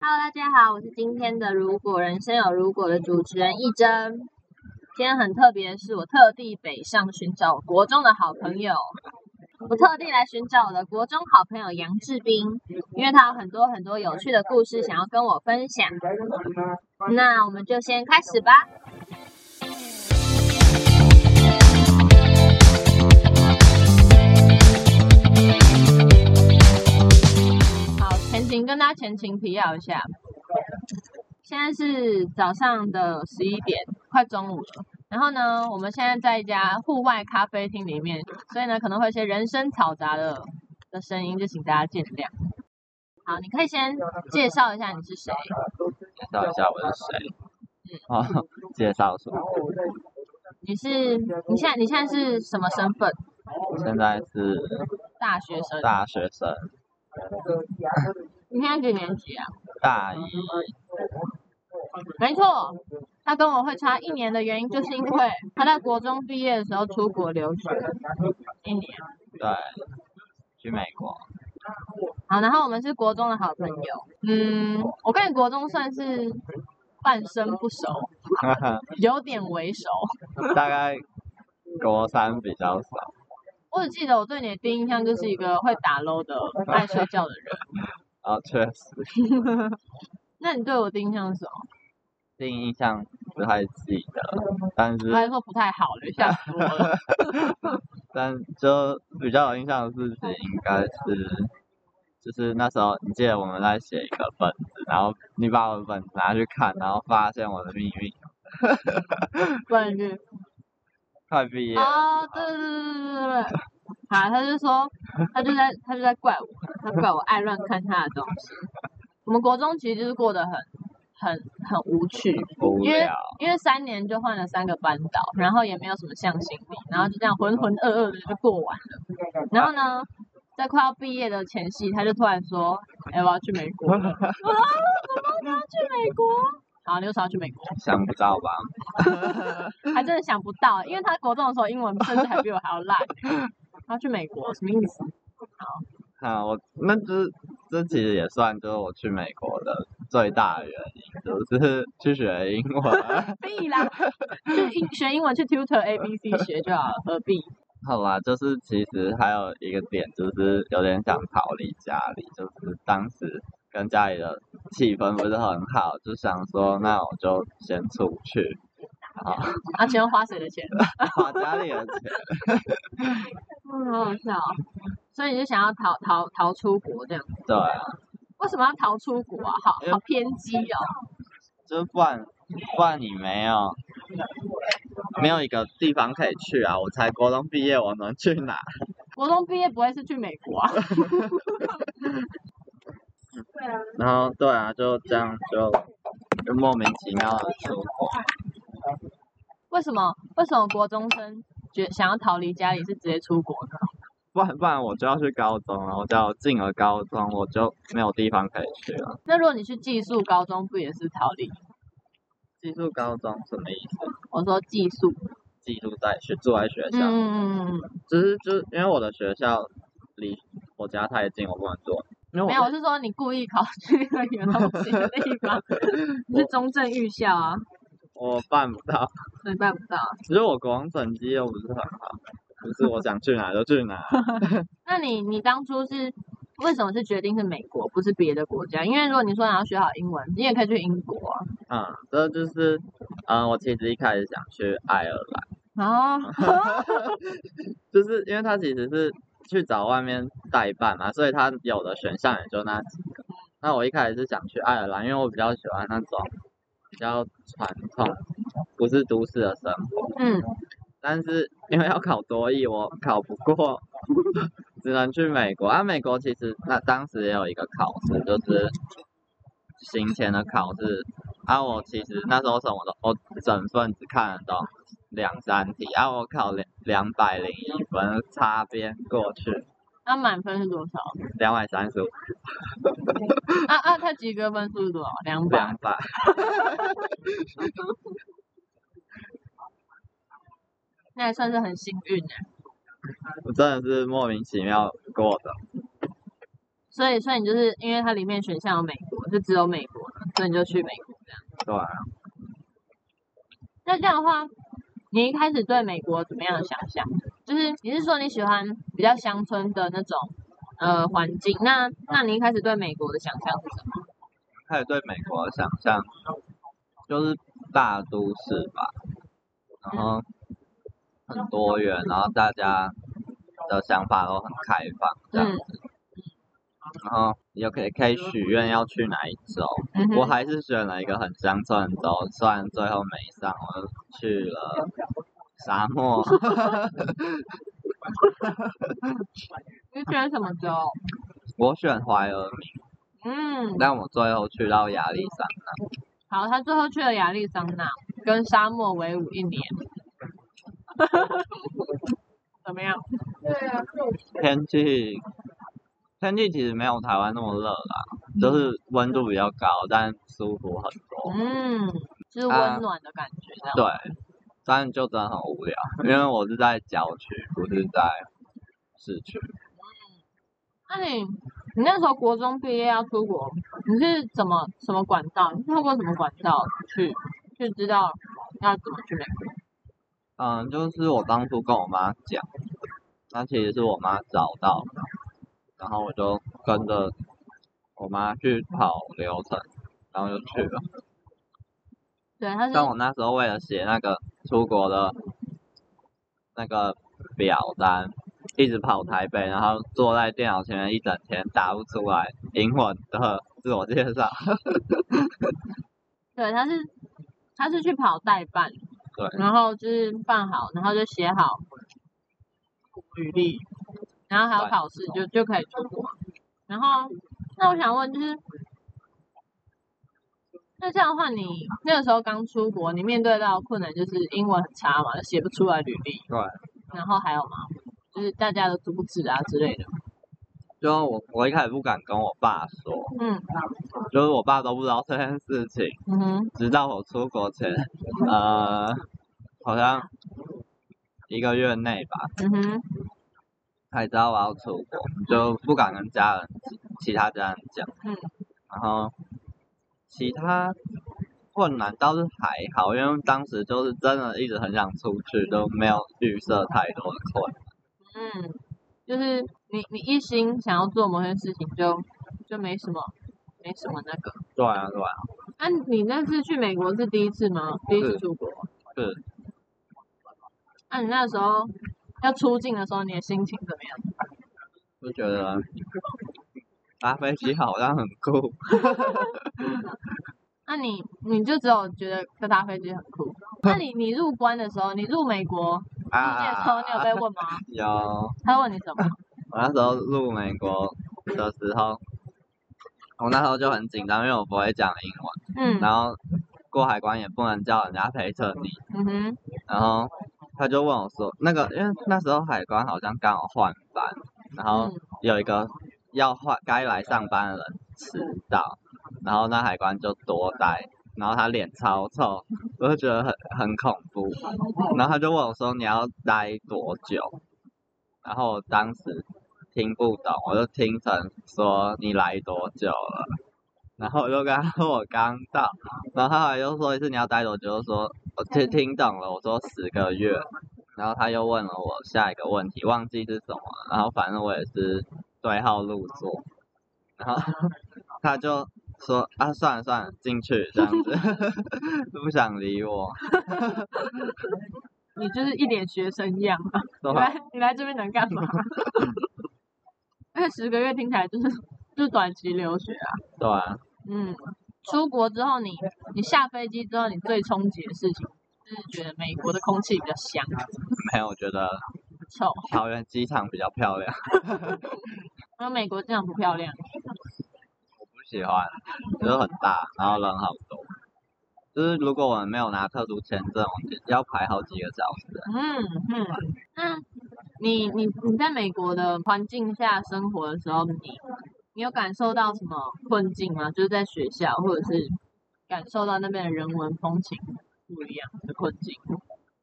Hello，大家好，我是今天的如果人生有如果的主持人一真。今天很特别是，我特地北上寻找国中的好朋友。我特地来寻找我的国中好朋友杨志斌，因为他有很多很多有趣的故事想要跟我分享。那我们就先开始吧。情跟大家前情提要一下，现在是早上的十一点，快中午了。然后呢，我们现在在一家户外咖啡厅里面，所以呢可能会有些人声嘈杂的的声音，就请大家见谅。好，你可以先介绍一下你是谁？介绍一下我是谁？嗯，好，介绍什么？你是你现在你现在是什么身份？我现在是大学生。大学生。你现在几年级啊？大一。没错。他跟我会差一年的原因，就是因为他在国中毕业的时候出国留学一年。对，去美国。好，然后我们是国中的好朋友。嗯，我跟你国中算是半生不熟，有点为熟。大概国三比较少。我只记得我对你的第一印象就是一个会打撸的、爱睡觉的人。啊，确实。那你对我的印象是什么？第一印象不太记得，但是还说不太好了，吓死我了。但就比较有印象的事情，应该是，就是那时候你记得我们在写一个本子，然后你把我的本子拿去看，然后发现我的秘密。本子。快毕业。啊，对对对对对对对。好，他就说，他就在他就在怪我，他怪我爱乱看他的东西。我们国中其实就是过得很。很很无趣，无因为因为三年就换了三个班导，然后也没有什么向心力，然后就这样浑浑噩噩的就过完了。然后呢，在快要毕业的前夕，他就突然说：“哎、欸，我要去美国。”啊，怎么你要去美国？好，你为啥要去美国？想不到吧？还真的想不到，因为他国中的时候英文甚至还比我还要烂。他去美国什么意思？好。啊，我那这这其实也算就是我去美国的最大的原因，就是 去学英文。必啦，去英学英文去 tutor A B C 学就好了，何必？好啦，就是其实还有一个点，就是有点想逃离家里，就是当时跟家里的气氛不是很好，就想说那我就先出去。好，啊，全花谁的钱？花家里的钱。嗯，好好笑。所以你就想要逃逃逃出国这样子？对啊。为什么要逃出国啊？好好偏激哦。就不然不然你没有没有一个地方可以去啊！我才国中毕业，我能去哪？国中毕业不会是去美国啊？然后对啊，就这样就就莫名其妙的出国。为什么？为什么国中生觉想要逃离家里是直接出国呢？不然不然我就要去高中了，我就要进了高中，我就没有地方可以去了。那如果你去寄宿高中，不也是逃离？寄宿高中什么意思？我说寄宿。寄宿在学住在学校。嗯嗯嗯。只是就是因为我的学校离我家太近，我不能住。没有，我是说你故意考去那个远东西的地方。你 是中正预校啊？我办不到。你办不到。其实我国中成绩又不是很好。不是我想去哪就去哪。那你你当初是为什么是决定是美国，不是别的国家？因为如果你说你要学好英文，你也可以去英国啊。嗯，这就是，嗯，我其实一开始想去爱尔兰。啊。就是因为他其实是去找外面代办嘛，所以他有的选项也就那几个。那我一开始是想去爱尔兰，因为我比较喜欢那种比较传统，不是都市的生活。嗯。但是因为要考多艺，我考不过，只能去美国。啊，美国其实那当时也有一个考试，就是行前的考试。啊，我其实那时候什么都，我整份只看得懂两三题。啊，我考两两百零一分，擦边过去。那满分是多少？两百三十五。啊啊，他及格分数是多少？两百。两百。那还算是很幸运呢。我真的是莫名其妙过的。所以，所以你就是因为它里面选项有美国，就只有美国，所以你就去美国这样。对啊。那这样的话，你一开始对美国怎么样的想象？就是你是说你喜欢比较乡村的那种呃环境？那那你一开始对美国的想象是什么？开始对美国的想象就是大都市吧，然后很多元，然后大家的想法都很开放这样子。嗯然后你就可以可以许愿要去哪一州，嗯、我还是选了一个很乡村的州，虽然最后没上，我就去了 沙漠。你选什么州？我选怀俄明。嗯。但我最后去到亚利桑那。好，他最后去了亚利桑那，跟沙漠为伍一年。怎么样？对啊。天气。天气其实没有台湾那么热啦，就是温度比较高，但舒服很多。嗯，就是温暖的感觉。啊、对，但就真的很无聊，因为我是在郊区，不是在市区。嗯，那你你那时候国中毕业要出国，你是怎么什么管道？你透过什么管道去去知道要怎么去美国？嗯，就是我当初跟我妈讲，那其实是我妈找到的。然后我就跟着我妈去跑流程，然后就去了。对，他是。但我那时候为了写那个出国的那个表单，一直跑台北，然后坐在电脑前面一整天打不出来英文的自我介绍。对，他是他是去跑代办。对。然后就是办好，然后就写好履历。然后还有考试，就就可以出国。然后，那我想问，就是，那这样的话，你那个时候刚出国，你面对到困难就是英文很差嘛，写不出来履历。对。然后还有吗？就是大家的阻止啊之类的。就我，我一开始不敢跟我爸说。嗯。就是我爸都不知道这件事情。嗯哼。直到我出国前，呃，好像一个月内吧。嗯哼。才知道我要出国，就不敢跟家人、其他家人讲。嗯。然后，其他困难倒是还好，因为当时就是真的一直很想出去，都没有预设太多的困难。嗯，就是你你一心想要做某件事情就，就就没什么没什么那个。对啊，对啊。那、啊、你那次去美国是第一次吗？第一次出国。是。那、啊、你那时候？要出境的时候，你的心情怎么样？就觉得搭飞机好像很酷。那你你就只有觉得搭飞机很酷？那你你入关的时候，你入美国入境的时候，你有被问吗？有。他问你什么？我那时候入美国的时候，我那时候就很紧张，因为我不会讲英文。嗯。然后过海关也不能叫人家陪着你。嗯哼。然后。他就问我说：“那个，因为那时候海关好像刚好换班，然后有一个要换该来上班的人迟到，然后那海关就多待，然后他脸超臭，我就觉得很很恐怖。然后他就问我说：‘你要待多久？’然后我当时听不懂，我就听成说‘你来多久了’，然后我就跟他说 我刚到，然后他后来又说一次你要待多久，就说。”我听听懂了，我说十个月，然后他又问了我下一个问题，忘记是什么，然后反正我也是对号入座，然后 他就说啊算了算了，进去这样子，不想理我。你就是一脸学生样啊！你来你来这边能干嘛？因为十个月听起来就是就是短期留学啊。对啊。嗯。出国之后你，你你下飞机之后，你最冲击的事情，就是觉得美国的空气比较香。没有，我觉得臭。桃园机场比较漂亮。那美国机场不漂亮。我不喜欢，就是很大，然后人好多。就是如果我们没有拿特殊签证，要排好几个小时。嗯嗯。那你你你在美国的环境下生活的时候，你。你有感受到什么困境吗？就是在学校，或者是感受到那边的人文风情不一样的困境？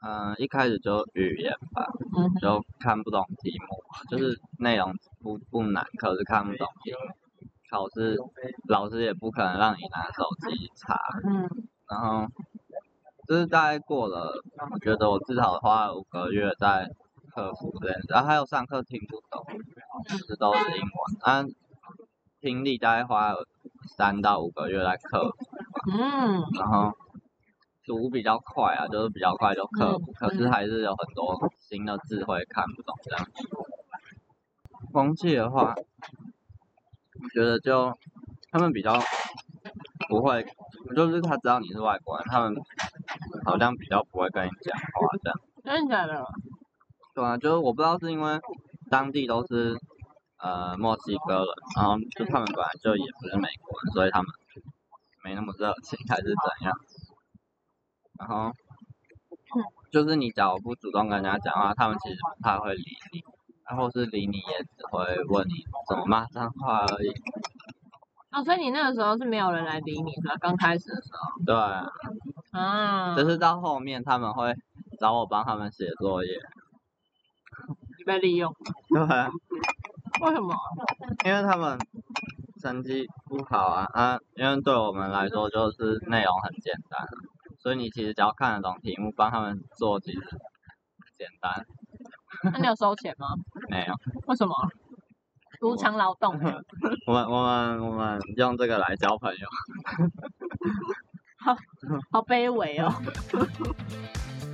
嗯，一开始就语言吧，嗯、就看不懂题目，就是内容不不难，可是看不懂题目。考试老师也不可能让你拿手机查。嗯。然后就是大概过了，我觉得我至少花了五个月在克服这件事，然后还有上课听不懂，这都是英文。啊，听力大概花了三到五个月来克服。嗯。然后。读比较快啊，就是比较快就克服，可是还是有很多新的字汇看不懂这样。风气的话，我觉得就他们比较不会，就是他知道你是外国人，他们好像比较不会跟你讲话这样。真的假的？对啊，就是我不知道是因为当地都是呃墨西哥人，然后就他们本来就也不是美国人，所以他们没那么热情，还是怎样。然后，就是你假如不主动跟人家讲话，他们其实不太会理你，然后是理你也只会问你怎么骂脏话而已。哦，所以你那个时候是没有人来理你的？刚开始的时候。对啊。啊。就是到后面他们会找我帮他们写作业。你被利用。对啊。为什么？因为他们成绩不好啊啊！因为对我们来说就是内容很简单。所以你其实只要看得懂题目，帮他们做其实简单。那你有收钱吗？没有。为什么？无偿劳动。我们我们我们用这个来交朋友。好，好卑微哦。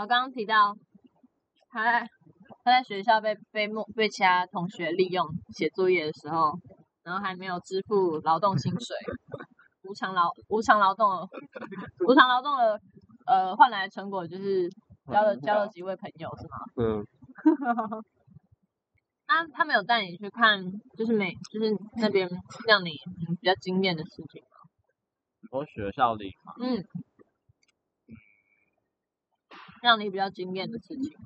我刚刚提到，他在他在学校被被莫被其他同学利用写作业的时候，然后还没有支付劳动薪水，无偿劳无偿劳动无偿劳动的呃换来的成果就是交了交了几位朋友是吗？嗯。那他们有带你去看，就是美就是那边让你比较惊艳的事情吗？我学校里吗？嗯。让你比较惊艳的事情。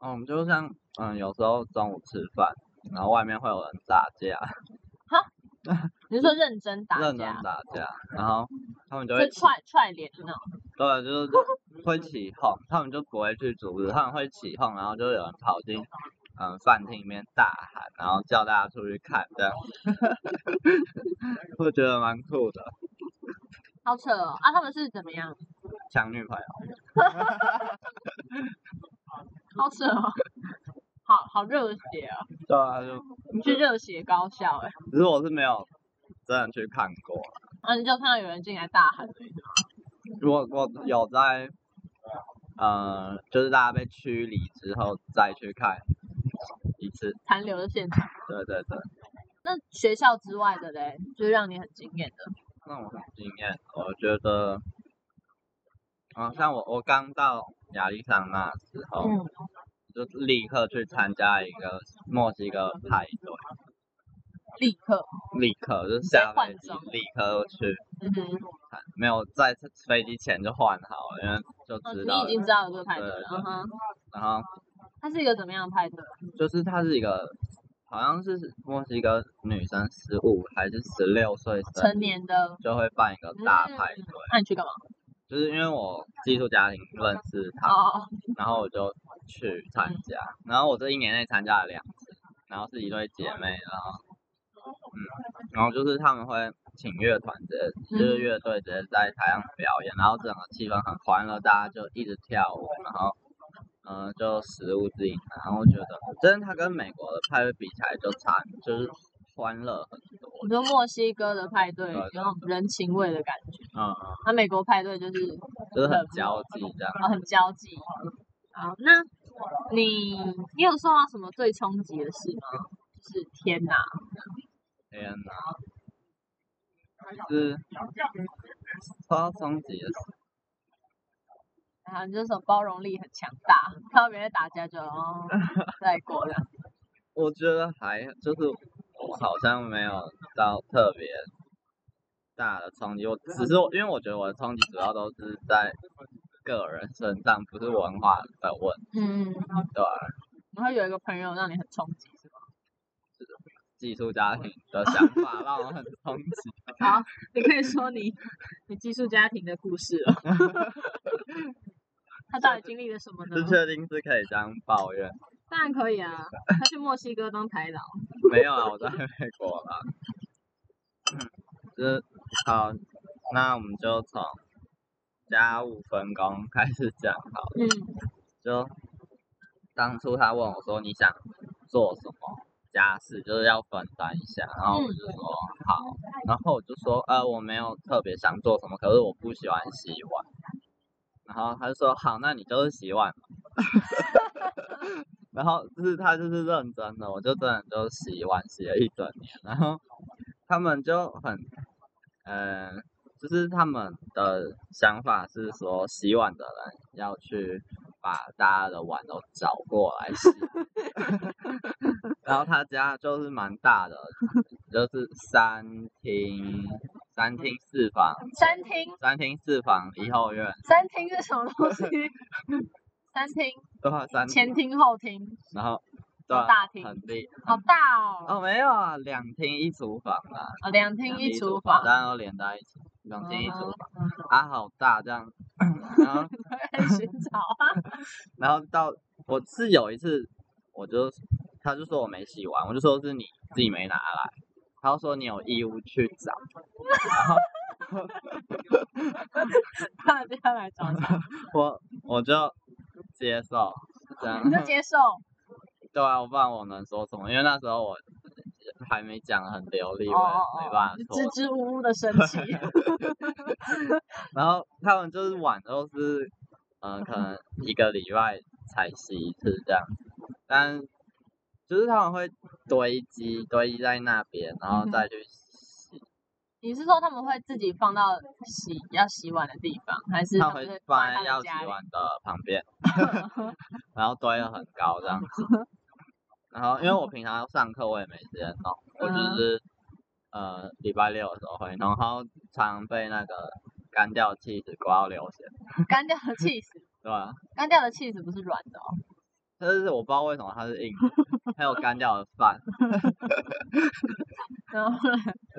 嗯，就像嗯，有时候中午吃饭，然后外面会有人打架。哈？你是说认真打架？认真打架，然后他们就会踹踹脸那种。对，就是会起哄，他们就不会去阻止，他们会起哄，然后就有人跑进嗯饭厅里面大喊，然后叫大家出去看，这样。我觉得蛮酷的。好扯哦！啊，他们是怎么样？抢女朋友。好扯哦！好好热血啊！对啊，就你去热血高校哎。只是我是没有真的去看过。啊，你就看到有人进来大喊。我我有在，呃，就是大家被驱离之后再去看一次。残留的现场。对对对。那学校之外的嘞，就是让你很惊艳的。让我很惊艳，我觉得，啊，像我我刚到亚利桑那时候，嗯、就立刻去参加一个墨西哥派对，立刻，立刻就下飞机立刻去，嗯哼，没有在飞机前就换好了，因为就知道、哦、你已经知道有这个派对了，嗯哼，然后，它是一个怎么样的派对？就是它是一个。好像是墨西哥女生十五还是十六岁成年的就会办一个大派对。那、嗯、你去干嘛？就是因为我寄宿家庭认识他，哦、然后我就去参加。嗯、然后我这一年内参加了两次，然后是一对姐妹，然后嗯，然后就是他们会请乐团直接，就是乐队直接在台上表演，然后整个气氛很欢乐，大家就一直跳舞，然后。嗯，就食物自己，然后我觉得，真的，它跟美国的派对比起来就差，就是欢乐很多。你说墨西哥的派对有种人情味的感觉，嗯嗯，那美国派对就是就是很交际这样，哦，很交际。好，那你你有受到什么最冲击的事吗？就是天哪，天哪，是受到冲击的事。啊，你这种包容力很强大，看到别人打架就哦，再过了。我觉得还就是我好像没有到特别大的冲击，我只是因为我觉得我的冲击主要都是在个人身上，不是文化的问题。嗯，对。然后有一个朋友让你很冲击，是吗？是的，寄宿家庭的想法 让我很冲击。好，你可以说你你寄宿家庭的故事了。他到底经历了什么呢？是确定是可以这样抱怨？当然可以啊，他去墨西哥当台劳。没有啊，我在美国啦。嗯，就是好，那我们就从家务分工开始讲好了。嗯。就当初他问我说，你想做什么家事，就是要分担一下，然后我就说好，然后我就说呃我没有特别想做什么，可是我不喜欢洗碗。然后他就说好，那你就是洗碗。然后就是他就是认真的，我就真的就洗碗洗了一整年。然后他们就很，嗯、呃，就是他们的想法是说，洗碗的人要去把大家的碗都找过来洗。然后他家就是蛮大的，就是三厅三厅四房。三厅。三厅四房一后院。三厅是什么东西？三厅，对啊，三前厅后厅，然后对啊，大厅，很厉，好大哦。哦，没有啊，两厅一厨房啊。哦，两厅一厨房，当然都连在一起，两厅一厨房，啊，好大这样。然后 寻找啊。然后到我是有一次，我就他就说我没洗完，我就说是你自己没拿来，他就说你有义务去找。然后。大家来找他。我我就。接受，这样。你就接受。对啊，我不然我能说什么？因为那时候我还没讲很流利，我也没办法说。支支吾吾的生气。然后他们就是晚都是，嗯、呃，可能一个礼拜才洗一次这样，但就是他们会堆积堆积在那边，然后再去洗。你是说他们会自己放到洗要洗碗的地方，还是他们会放在要洗碗的旁边，然后堆得很高这样子。然后因为我平常上课我也没时间弄，我就是呃礼拜六的时候会弄，然后常被那个干掉的起司刮到流血。干掉的起司？对啊。干掉的起司不是软的哦。但是我不知道为什么它是硬的，还有干掉的饭。然后呢？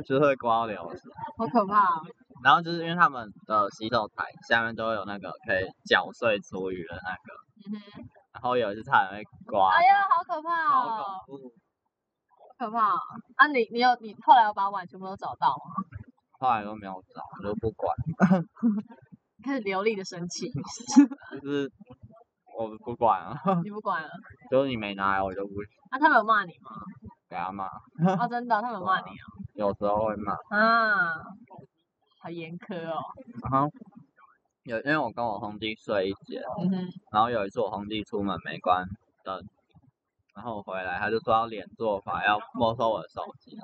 就会刮流血，好可怕啊！然后就是因为他们的洗手台下面都会有那个可以搅碎厨余的那个，嗯哼。然后有一次差点被刮。哎呀，好可怕哦！好恐怖，可怕啊！你你有你后来有把碗全部都找到吗？后来都没有找，我就不管。开始流利的生气。就是我不管了。你不管了？就是你没拿来，我就不。那他们有骂你吗？给他骂。啊，真的，他们有骂你哦。有时候会骂。啊，好严苛哦。然后有，因为我跟我兄弟睡一间，嗯，然后有一次我兄弟出门没关灯，然后我回来他就说要连做法，要没收我的手机。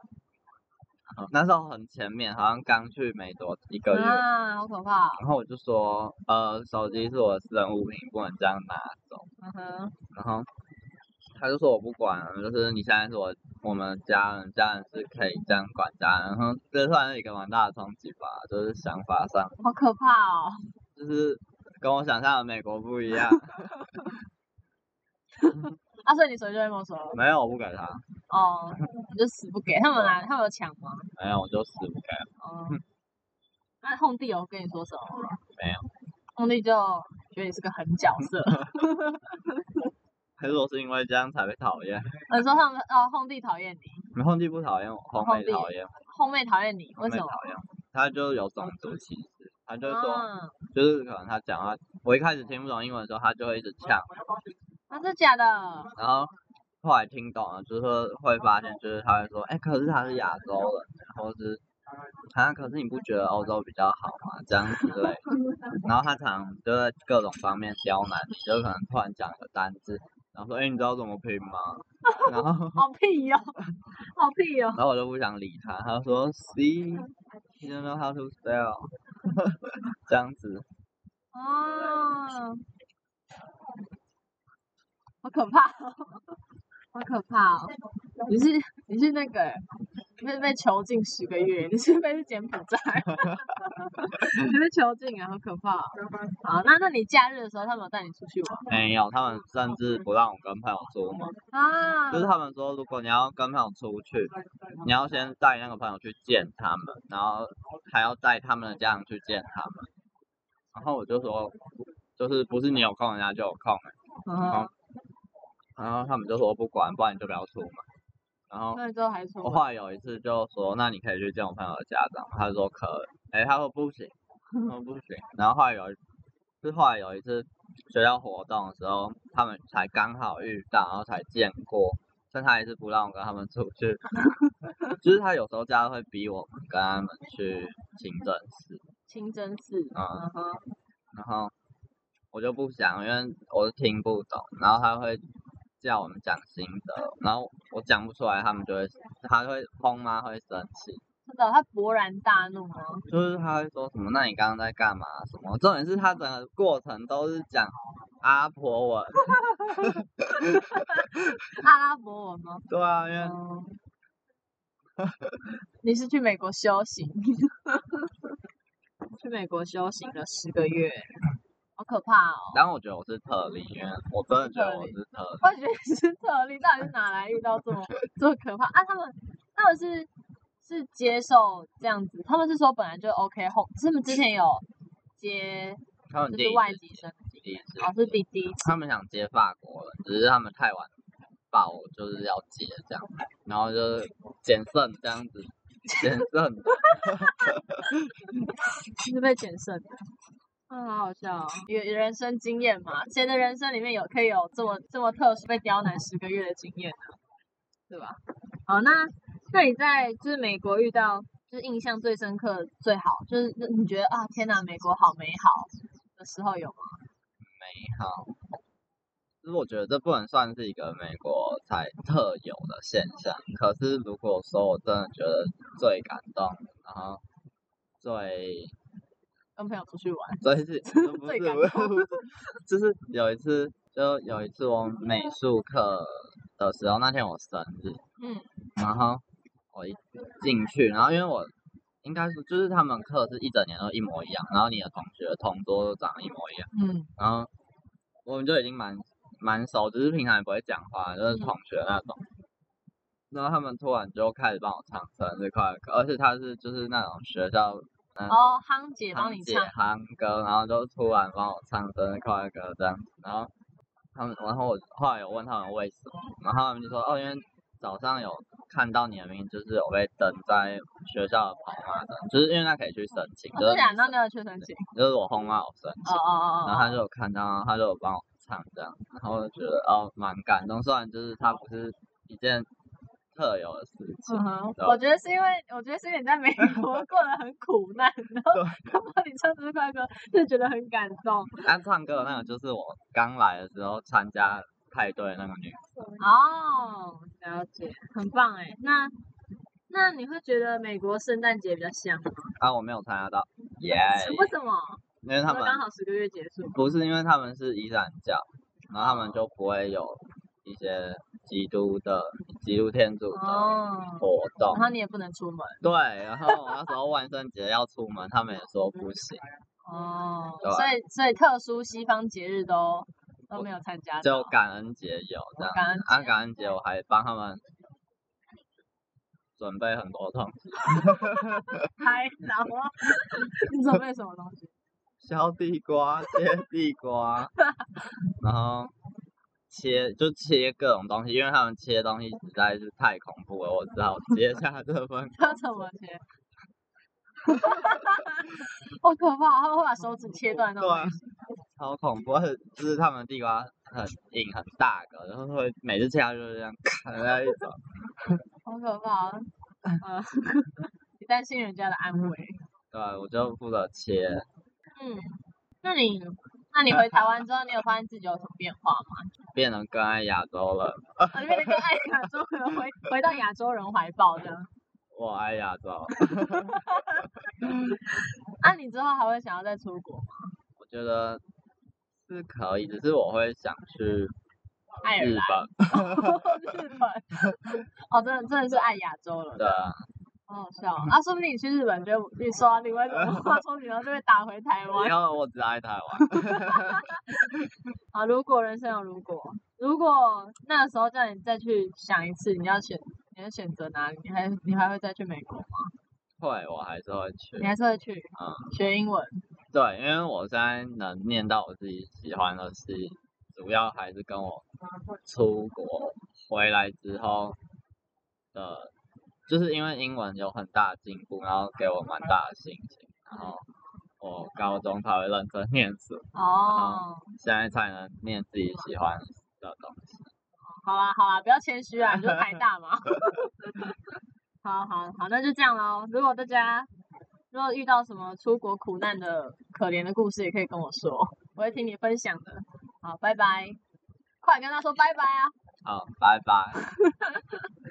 那时候很前面，好像刚去没多一个月。啊，好可怕。然后我就说，呃，手机是我的私人物品，不能这样拿走。嗯哼。然后。他就说我不管了，就是你现在是我我们家人，家人是可以这样管家人，然后这算是一个蛮大的冲击吧，就是想法上。好可怕哦！就是跟我想象的美国不一样。啊，所以你手机就被没收了？没有，我不给他。哦，你就死不给他们来，他们有抢吗？没有，我就死不给。哦。那红弟有跟你说什么吗？没有。红弟就觉得你是个狠角色。还是说是因为这样才被讨厌？你说他们哦，后弟讨厌你？后弟不讨厌我，后妹讨厌。后妹讨厌你？为什么？讨厌。他就有种族歧视，他就说，啊、就是可能他讲话，我一开始听不懂英文的时候，他就会一直呛。那、啊、是假的。然后后来听懂了，就是说会发现，就是他会说，哎、欸，可是他是亚洲人，然后是，啊，可是你不觉得欧洲比较好吗？这样之类。然后他常常就在各种方面刁难你，就可能突然讲个单字。然后说，哎、欸，你知道怎么拼吗？然后好屁哟、哦，好屁哟、哦。然后我就不想理他，他说，See，you don't know how to spell，这样子。哦，好可怕，好可怕哦！你是你是那个你是被囚禁十个月，你是被柬埔寨，你被囚禁啊，好可怕、哦！好，那那你假日的时候，他们有带你出去玩？没有，他们甚至不让我跟朋友出门啊。就是他们说，如果你要跟朋友出去，你要先带那个朋友去见他们，然后还要带他们的家长去见他们。然后我就说，就是不是你有空，人家就有空。然后，然后他们就说不管，不然你就不要出门。然后，我后来有一次就说，那你可以去见我朋友的家长，他说可以，哎，他说不行，他说不行。然后后来有一，是后来有一次学校活动的时候，他们才刚好遇到，然后才见过，但他还是不让我跟他们出去，就是他有时候家会逼我们跟他们去清真寺。清真寺。嗯。然后我就不想，因为我是听不懂，然后他会。叫我们讲心得，然后我讲不出来，他们就会，他会轰吗？会生气？真的，他勃然大怒吗？就是他会说什么？那你刚刚在干嘛？什么？重点是他整个过程都是讲阿拉伯文。阿拉伯文吗？对啊，因为、嗯、你是去美国修行，去美国修行了十个月。好可怕哦！但我觉得我是特例，因为我真的觉得我是特例。我觉得你是特例，到底是哪来遇到这么 这么可怕啊？他们他们是是接受这样子，他们是说本来就 OK 后，他们之前有接就是外籍生，哦是滴滴，他们想接法国人，只是他们太晚报，就是要接这样，然后就是检慎这样子，检慎，是被检慎的。嗯，好好笑哦，有人生经验嘛？谁的人生里面有可以有这么这么特殊被刁难十个月的经验呢？对吧？好，那那你在就是美国遇到就是印象最深刻、最好，就是你觉得啊天哪，美国好美好的时候有吗？美好，其实我觉得这不能算是一个美国才特有的现象。可是如果说我真的觉得最感动，然后最。跟朋友出去玩，所以是不是就是有一次，就有一次我美术课的时候，那天我生日，嗯，然后我一进去，然后因为我应该是就是他们课是一整年都一模一样，然后你的同学同桌都长得一模一样，嗯，然后我们就已经蛮蛮熟，只是平常也不会讲话，就是同学那种，嗯、然后他们突然就开始帮我唱生日快乐歌，而且他是就是那种学校。嗯、哦，夯姐帮你唱。夯歌，然后就突然帮我唱生日快乐歌这样子，然后他们，然后我后来有问他们为什么，然后他们就说哦，因为早上有看到你的名字，就是有被登在学校的跑马灯，就是因为他可以去申请，就是两张那个去申请，就是我轰妈有申请，哦哦哦，然后他就有。看到，他就有帮我唱这样，然后觉得哦蛮感动，虽然就是他不是一件。特有的事情，嗯、我觉得是因为，我觉得是因为你在美国 过得很苦难，然后看到你唱生日快歌，就觉得很感动。他唱歌的那个就是我刚来的时候参加派对的那个女生。哦，了解，很棒哎。那那你会觉得美国圣诞节比较香吗？啊，我没有参加到。耶、yeah。为什么？因为他们刚好十个月结束。不是，因为他们是伊斯兰教，然后他们就不会有一些。基督的基督天主的活动，哦，然后你也不能出门。对，然后我那时候万圣节要出门，他们也说不行。哦，对所以所以特殊西方节日都都没有参加。就感恩节有这样，感恩啊感恩节我还帮他们准备很多东西。还然后你准备什么东西？削地瓜，切地瓜，然后。切就切各种东西，因为他们切东西实在是太恐怖了，我只好接下这份。他怎么切？好可怕！他们会把手指切断那种。对啊，超恐怖！就是他们地瓜很硬很大个，然后会每次切下就是这样卡在一种。好可怕！嗯，你担心人家的安危。对，我就负责切。嗯，那你？那你回台湾之后，你有发现自己有什么变化吗？变得更爱亚洲了。变得更爱亚洲人，回回到亚洲人怀抱的。我爱亚洲。那、啊、你之后还会想要再出国吗？我觉得是可以，只是我会想去日本。日本。哦，真的真的是爱亚洲了。对啊。好好笑啊！说不定你去日本就你说另外一种文化冲击，然后就会打回台湾。然后我只爱台湾。好，如果人生有如果，如果那个时候叫你再去想一次，你要选，你要选择哪里？你还你还会再去美国吗？会，我还是会去。你还是会去？嗯，学英文。对，因为我现在能念到我自己喜欢的系，主要还是跟我出国回来之后的。就是因为英文有很大进步，然后给我蛮大的信心，然后我高中才会认真念书，哦，现在才能念自己喜欢的东西。好啊好啊，不要谦虚啊，你就台大嘛。好好好，那就这样喽。如果大家如果遇到什么出国苦难的可怜的故事，也可以跟我说，我会听你分享的。好，拜拜，快跟他说拜拜啊。好，拜拜。